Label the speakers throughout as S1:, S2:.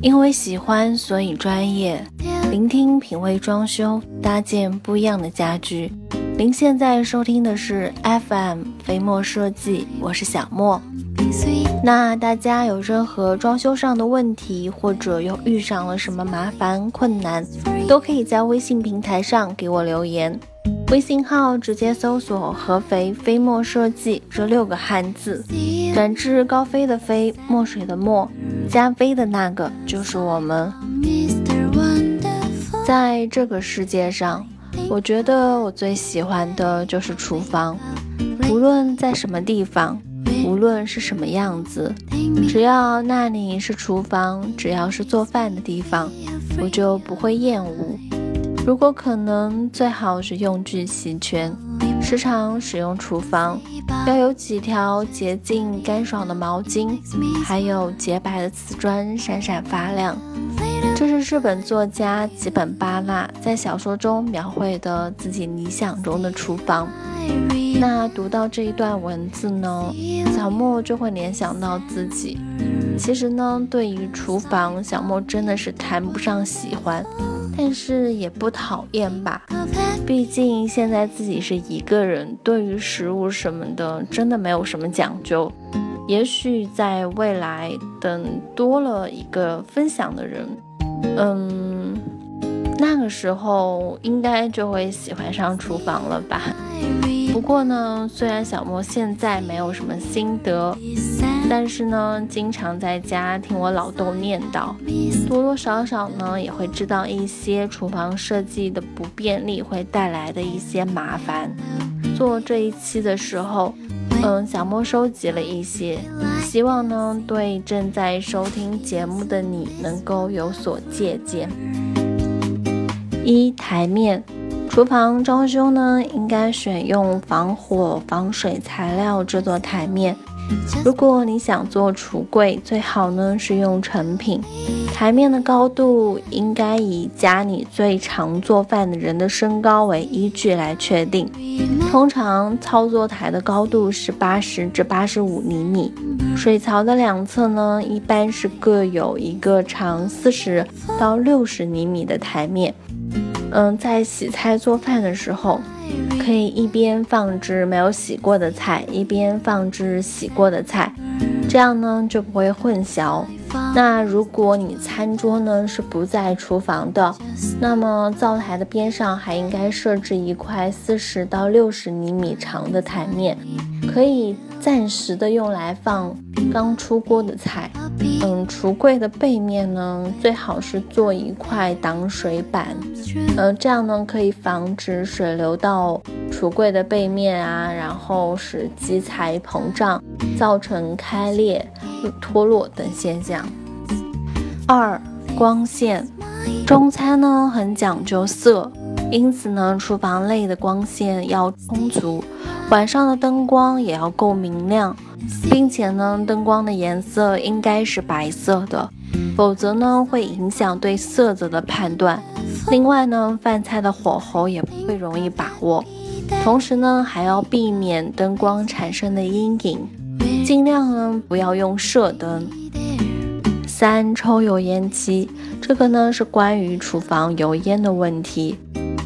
S1: 因为喜欢，所以专业。聆听品味装修，搭建不一样的家居。您现在收听的是 FM 飞墨设计，我是小莫。那大家有任何装修上的问题，或者又遇上了什么麻烦困难，都可以在微信平台上给我留言。微信号直接搜索“合肥飞墨设计”这六个汉字，展翅高飞的飞，墨水的墨，加飞的那个就是我们。在这个世界上，我觉得我最喜欢的就是厨房，无论在什么地方，无论是什么样子，只要那里是厨房，只要是做饭的地方，我就不会厌恶。如果可能，最好是用具齐全，时常使用厨房，要有几条洁净干爽的毛巾，还有洁白的瓷砖闪闪发亮。这是日本作家吉本巴纳在小说中描绘的自己理想中的厨房。那读到这一段文字呢，小莫就会联想到自己。其实呢，对于厨房，小莫真的是谈不上喜欢，但是也不讨厌吧。毕竟现在自己是一个人，对于食物什么的，真的没有什么讲究。也许在未来，等多了一个分享的人，嗯，那个时候应该就会喜欢上厨房了吧。不过呢，虽然小莫现在没有什么心得，但是呢，经常在家听我老豆念叨，多多少少呢也会知道一些厨房设计的不便利会带来的一些麻烦。做这一期的时候，嗯，小莫收集了一些，希望呢对正在收听节目的你能够有所借鉴。一台面。厨房装修呢，应该选用防火、防水材料制作台面。如果你想做橱柜，最好呢是用成品。台面的高度应该以家里最常做饭的人的身高为依据来确定。通常操作台的高度是八十至八十五厘米，水槽的两侧呢一般是各有一个长四十到六十厘米的台面。嗯，在洗菜做饭的时候，可以一边放置没有洗过的菜，一边放置洗过的菜，这样呢就不会混淆。那如果你餐桌呢是不在厨房的，那么灶台的边上还应该设置一块四十到六十厘米长的台面，可以暂时的用来放刚出锅的菜。嗯，橱柜的背面呢，最好是做一块挡水板，呃，这样呢可以防止水流到橱柜的背面啊，然后使基材膨胀，造成开裂、脱落等现象。二、光线，中餐呢很讲究色，因此呢，厨房内的光线要充足，晚上的灯光也要够明亮。并且呢，灯光的颜色应该是白色的，否则呢会影响对色泽的判断。另外呢，饭菜的火候也不会容易把握，同时呢还要避免灯光产生的阴影，尽量呢不要用射灯。三、抽油烟机，这个呢是关于厨房油烟的问题。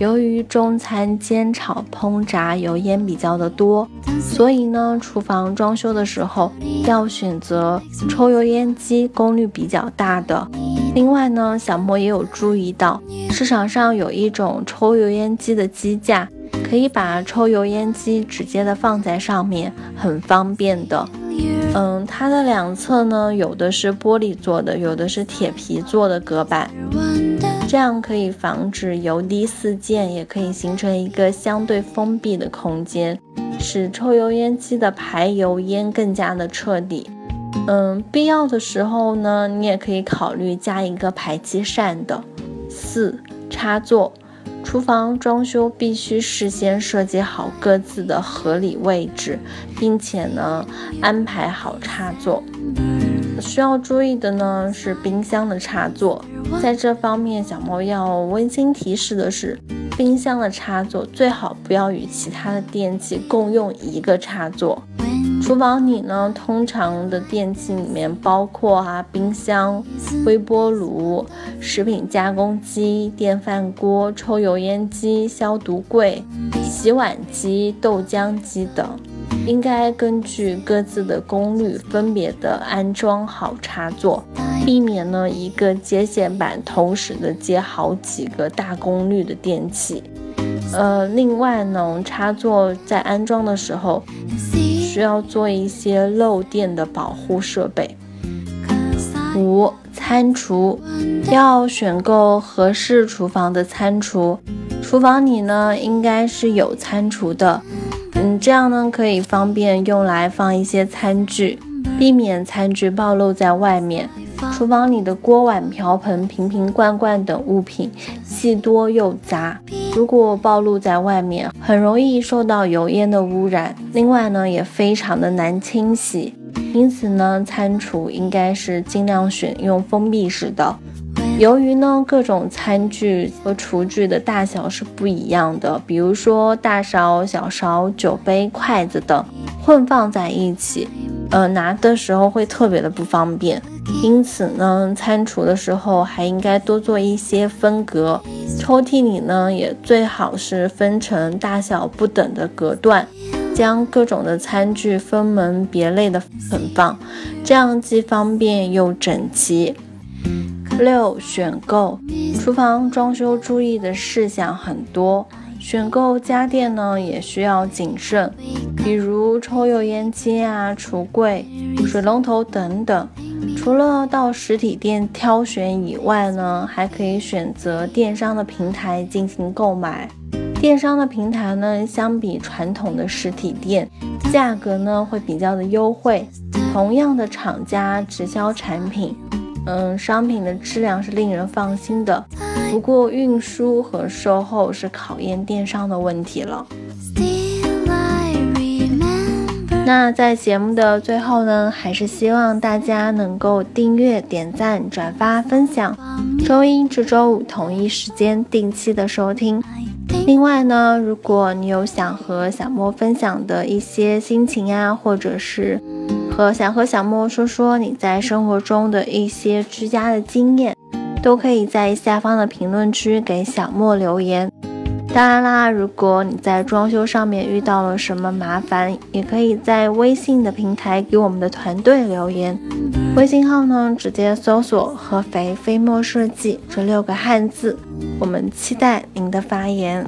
S1: 由于中餐煎炒烹炸油烟比较的多，所以呢，厨房装修的时候要选择抽油烟机功率比较大的。另外呢，小莫也有注意到，市场上有一种抽油烟机的机架，可以把抽油烟机直接的放在上面，很方便的。嗯，它的两侧呢，有的是玻璃做的，有的是铁皮做的隔板。这样可以防止油滴四溅，也可以形成一个相对封闭的空间，使抽油烟机的排油烟更加的彻底。嗯，必要的时候呢，你也可以考虑加一个排气扇的。四、插座，厨房装修必须事先设计好各自的合理位置，并且呢安排好插座。需要注意的呢是冰箱的插座，在这方面小猫要温馨提示的是，冰箱的插座最好不要与其他的电器共用一个插座。厨房里呢，通常的电器里面包括啊冰箱、微波炉、食品加工机、电饭锅、抽油烟机、消毒柜、洗碗机、豆浆机等，应该根据各自的功率分别的安装好插座，避免呢一个接线板同时的接好几个大功率的电器。呃，另外呢，插座在安装的时候。需要做一些漏电的保护设备。五、餐厨要选购合适厨房的餐厨，厨房里呢应该是有餐厨的，嗯，这样呢可以方便用来放一些餐具，避免餐具暴露在外面。厨房里的锅碗瓢盆、瓶瓶罐罐等物品既多又杂，如果暴露在外面，很容易受到油烟的污染。另外呢，也非常的难清洗。因此呢，餐厨应该是尽量选用封闭式的。由于呢，各种餐具和厨具的大小是不一样的，比如说大勺、小勺、酒杯、筷子等混放在一起，呃，拿的时候会特别的不方便。因此呢，餐厨的时候还应该多做一些分隔，抽屉里呢也最好是分成大小不等的隔断，将各种的餐具分门别类的存放，这样既方便又整齐。六选购厨房装修注意的事项很多，选购家电呢也需要谨慎，比如抽油烟机啊、橱柜、水龙头等等。除了到实体店挑选以外呢，还可以选择电商的平台进行购买。电商的平台呢，相比传统的实体店，价格呢会比较的优惠。同样的厂家直销产品，嗯，商品的质量是令人放心的。不过运输和售后是考验电商的问题了。那在节目的最后呢，还是希望大家能够订阅、点赞、转发、分享，周一至周五同一时间定期的收听。另外呢，如果你有想和小莫分享的一些心情啊，或者是和想和小莫说说你在生活中的一些居家的经验，都可以在下方的评论区给小莫留言。当然啦，如果你在装修上面遇到了什么麻烦，也可以在微信的平台给我们的团队留言。微信号呢，直接搜索“合肥飞墨设计”这六个汉字。我们期待您的发言。